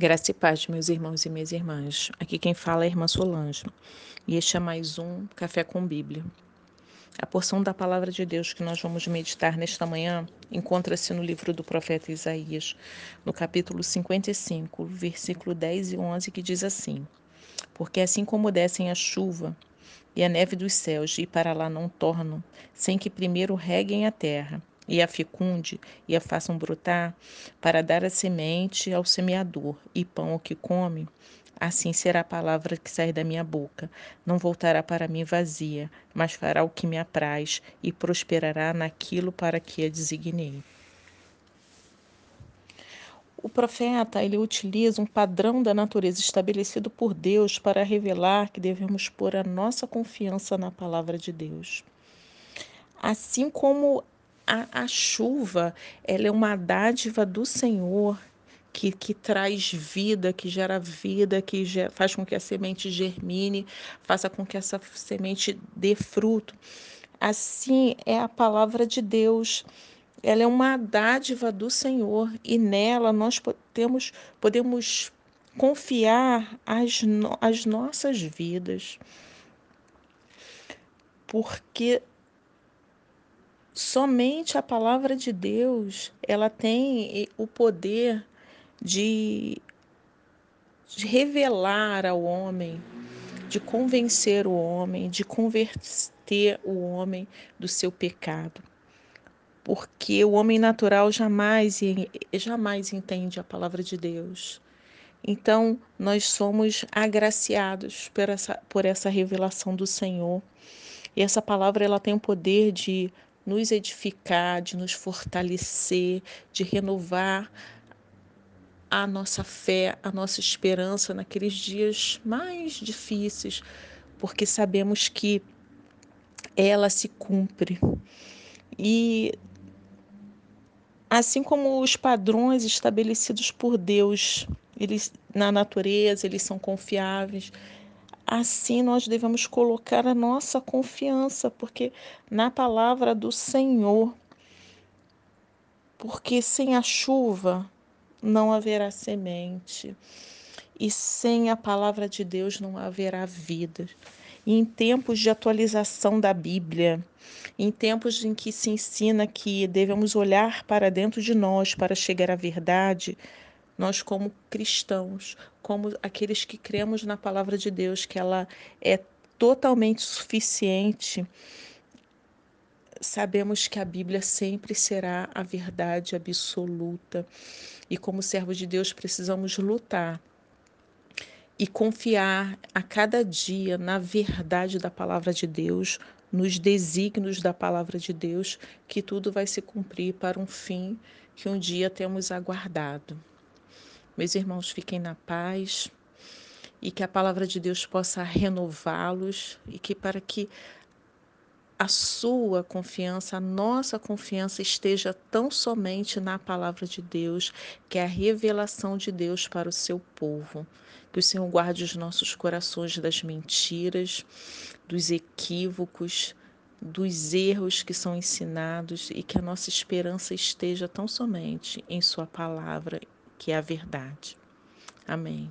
Graça e paz, meus irmãos e minhas irmãs. Aqui quem fala é a irmã Solange. E este é mais um Café com Bíblia. A porção da palavra de Deus que nós vamos meditar nesta manhã encontra-se no livro do profeta Isaías, no capítulo 55, versículo 10 e 11, que diz assim: Porque assim como descem a chuva e a neve dos céus e para lá não tornam, sem que primeiro reguem a terra, e a fecunde e a façam brotar, para dar a semente ao semeador e pão ao que come, assim será a palavra que sai da minha boca. Não voltará para mim vazia, mas fará o que me apraz e prosperará naquilo para que a designei. O profeta ele utiliza um padrão da natureza estabelecido por Deus para revelar que devemos pôr a nossa confiança na palavra de Deus. Assim como a, a chuva ela é uma dádiva do Senhor que, que, traz vida, que gera vida, que faz com que a semente germine, faça com que essa semente dê fruto. Assim é a palavra de Deus. Ela é uma dádiva do Senhor e nela nós podemos, podemos confiar as, as nossas vidas. Porque somente a palavra de Deus ela tem o poder de, de revelar ao homem, de convencer o homem, de converter o homem do seu pecado. Porque o homem natural jamais, jamais entende a palavra de Deus. Então, nós somos agraciados por essa, por essa revelação do Senhor. E essa palavra ela tem o poder de nos edificar, de nos fortalecer, de renovar a nossa fé, a nossa esperança naqueles dias mais difíceis, porque sabemos que ela se cumpre. E assim como os padrões estabelecidos por Deus, eles na natureza, eles são confiáveis, assim nós devemos colocar a nossa confiança, porque na palavra do Senhor, porque sem a chuva não haverá semente, e sem a palavra de Deus não haverá vida. E em tempos de atualização da Bíblia, em tempos em que se ensina que devemos olhar para dentro de nós para chegar à verdade, nós como cristãos, como aqueles que cremos na palavra de Deus, que ela é totalmente suficiente, sabemos que a Bíblia sempre será a verdade absoluta. E como servos de Deus precisamos lutar e confiar a cada dia na verdade da palavra de Deus, nos desígnios da palavra de Deus, que tudo vai se cumprir para um fim que um dia temos aguardado. Meus irmãos, fiquem na paz e que a palavra de Deus possa renová-los e que para que a sua confiança, a nossa confiança esteja tão somente na palavra de Deus, que é a revelação de Deus para o seu povo. Que o Senhor guarde os nossos corações das mentiras, dos equívocos, dos erros que são ensinados e que a nossa esperança esteja tão somente em Sua palavra que é a verdade. Amém.